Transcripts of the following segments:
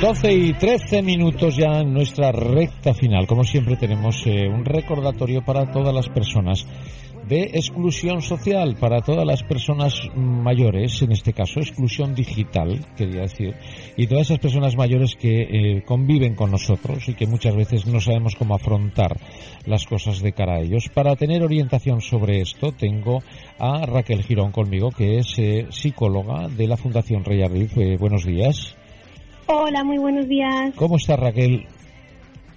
12 y 13 minutos ya en nuestra recta final. Como siempre tenemos eh, un recordatorio para todas las personas de exclusión social, para todas las personas mayores, en este caso exclusión digital, quería decir, y todas esas personas mayores que eh, conviven con nosotros y que muchas veces no sabemos cómo afrontar las cosas de cara a ellos. Para tener orientación sobre esto tengo a Raquel Girón conmigo, que es eh, psicóloga de la Fundación Rey Arif. buenos días. Hola, muy buenos días. ¿Cómo está Raquel?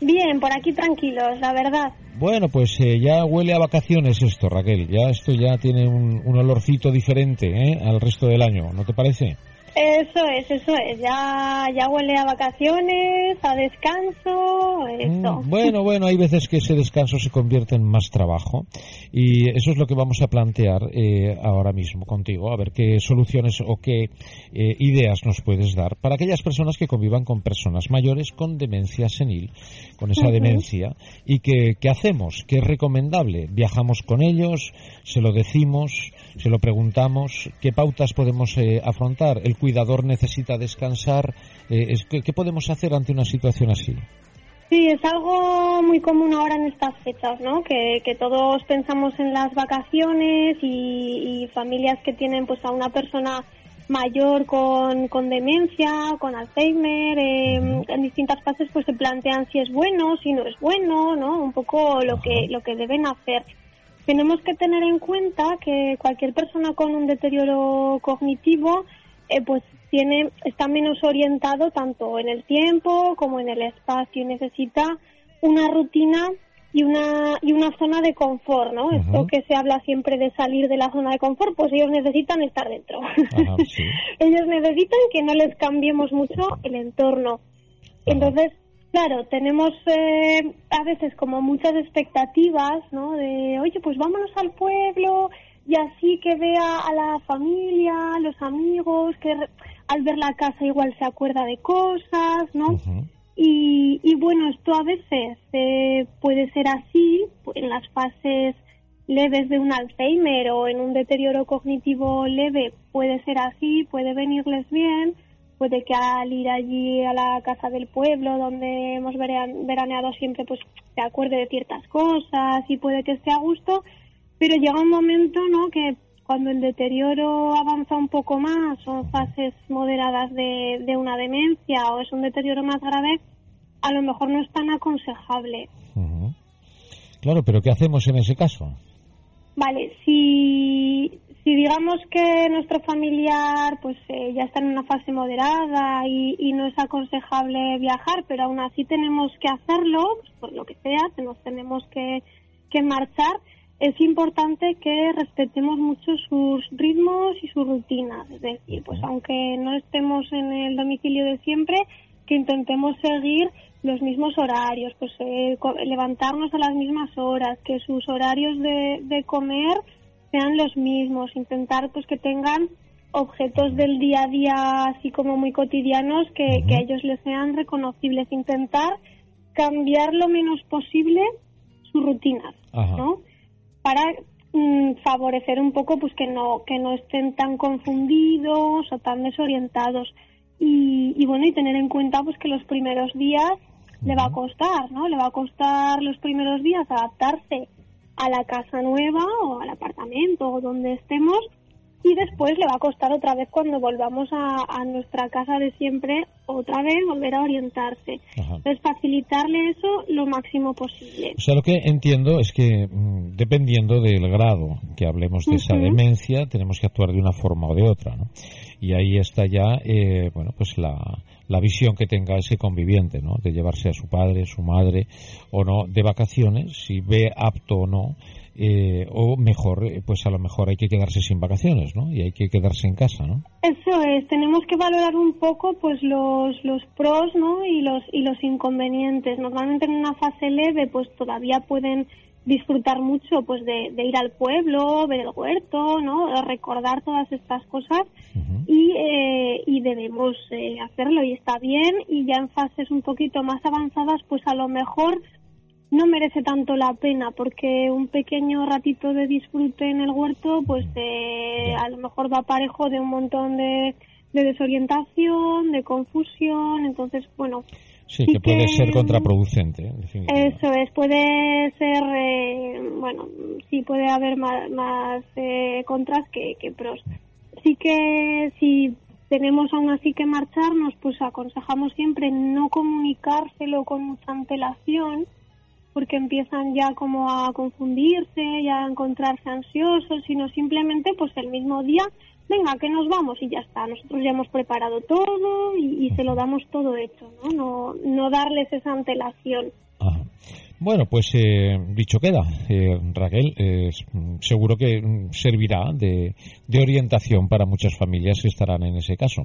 Bien, por aquí tranquilos, la verdad. Bueno, pues eh, ya huele a vacaciones esto, Raquel. Ya esto ya tiene un, un olorcito diferente ¿eh? al resto del año, ¿no te parece? Eso es, eso es. Ya, ya huele a vacaciones, a descanso, eso. Mm, bueno, bueno, hay veces que ese descanso se convierte en más trabajo y eso es lo que vamos a plantear eh, ahora mismo contigo, a ver qué soluciones o qué eh, ideas nos puedes dar para aquellas personas que convivan con personas mayores con demencia senil, con esa demencia y que, ¿qué hacemos? ¿Qué es recomendable? ¿Viajamos con ellos? ¿Se lo decimos? ¿Se lo preguntamos? ¿Qué pautas podemos eh, afrontar? El cuidador necesita descansar. Eh, ¿qué, podemos hacer ante una situación así? Sí, es algo muy común ahora en estas fechas, ¿no? Que, todos pensamos en las vacaciones y, familias que tienen pues a una persona mayor con, con demencia, con Alzheimer, em, en distintas fases pues se plantean si es bueno, si no es bueno, ¿no? Un poco lo que lo que deben hacer. Tenemos que tener en cuenta que cualquier persona con un deterioro cognitivo eh, pues tiene está menos orientado tanto en el tiempo como en el espacio y necesita una rutina y una y una zona de confort, ¿no? Esto que se habla siempre de salir de la zona de confort, pues ellos necesitan estar dentro. ellos necesitan que no les cambiemos mucho el entorno. Entonces, claro, tenemos eh, a veces como muchas expectativas, ¿no? De, oye, pues vámonos al pueblo y así que vea a la familia, los amigos, que al ver la casa igual se acuerda de cosas, ¿no? y, y, bueno, esto a veces eh, puede ser así en las fases leves de un Alzheimer o en un deterioro cognitivo leve, puede ser así, puede venirles bien, puede que al ir allí a la casa del pueblo donde hemos veraneado siempre pues se acuerde de ciertas cosas y puede que esté a gusto, pero llega un momento, ¿no? Que cuando el deterioro avanza un poco más, son fases moderadas de, de una demencia o es un deterioro más grave, a lo mejor no es tan aconsejable. Claro, pero ¿qué hacemos en ese caso? Vale, si, si digamos que nuestro familiar pues eh, ya está en una fase moderada y, y, no es aconsejable viajar, pero aún así tenemos que hacerlo, pues, por lo que sea, nos tenemos que, que marchar, es importante que respetemos mucho sus ritmos y sus rutinas. Es decir, pues aunque no estemos en el domicilio de siempre, que intentemos seguir los mismos horarios, pues eh, levantarnos a las mismas horas, que sus horarios de, de comer sean los mismos, intentar pues que tengan objetos del día a día así como muy cotidianos que, que a ellos les sean reconocibles, intentar cambiar lo menos posible sus rutinas, ¿no? para mm, favorecer un poco pues que no que no estén tan confundidos o tan desorientados. Y, bueno y tener en cuenta pues que los primeros días le va a costar no le va a costar los primeros días adaptarse a la casa nueva o al apartamento o donde estemos y después le va a costar otra vez cuando volvamos a, nuestra casa de siempre, otra vez volver a orientarse. Entonces, facilitarle eso lo máximo posible. O sea, lo que entiendo es que mm, dependiendo del grado que hablemos de esa demencia, tenemos que actuar de una forma o de otra, ¿no? Y ahí está ya, eh, bueno, pues la, la visión que tenga ese conviviente, ¿no? De llevarse a su padre, su madre o no de vacaciones, si ve apto o no eh, o mejor, eh, pues a lo mejor hay que quedarse sin vacaciones, ¿no? Y hay que quedarse en casa, ¿no? Eso es, tenemos que valorar un poco pues los, los pros, ¿no? Y los, y los inconvenientes. Normalmente en una fase leve pues todavía pueden disfrutar mucho pues de, ir al pueblo, ver el huerto, ¿no? Recordar todas estas cosas y, eh, y debemos hacerlo y está bien y ya en fases un poquito más avanzadas pues a lo mejor no merece tanto la pena porque un pequeño ratito de disfrute en el huerto pues eh, a lo mejor va parejo de un montón de, desorientación, de confusión, entonces bueno. Sí, que puede ser contraproducente. Eso es, puede ser, eh, bueno, sí puede haber más, eh, contras que, que pros. Sí que si tenemos aún así que marcharnos, pues aconsejamos siempre no comunicárselo con mucha antelación, porque empiezan ya como a confundirse, ya a encontrarse ansiosos, sino simplemente pues el mismo día, venga, que nos vamos y ya está. Nosotros ya hemos preparado todo y, se lo damos todo hecho, ¿no? No, no darles esa antelación. Bueno, pues eh, dicho queda, eh, Raquel, seguro que servirá de, de, orientación para muchas familias que estarán en ese caso.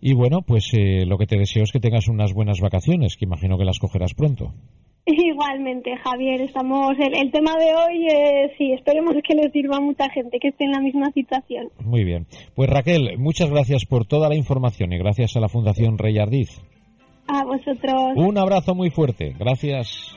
Y bueno, pues eh, lo que te deseo es que tengas unas buenas vacaciones, que imagino que las cogerás pronto. Igualmente, Javier, estamos. El, tema de hoy, eh, sí, esperemos que le sirva a mucha gente que esté en la misma situación. Muy bien. Pues Raquel, muchas gracias por toda la información y gracias a la Fundación Rey Ardiz. A vosotros. Un abrazo muy fuerte. Gracias.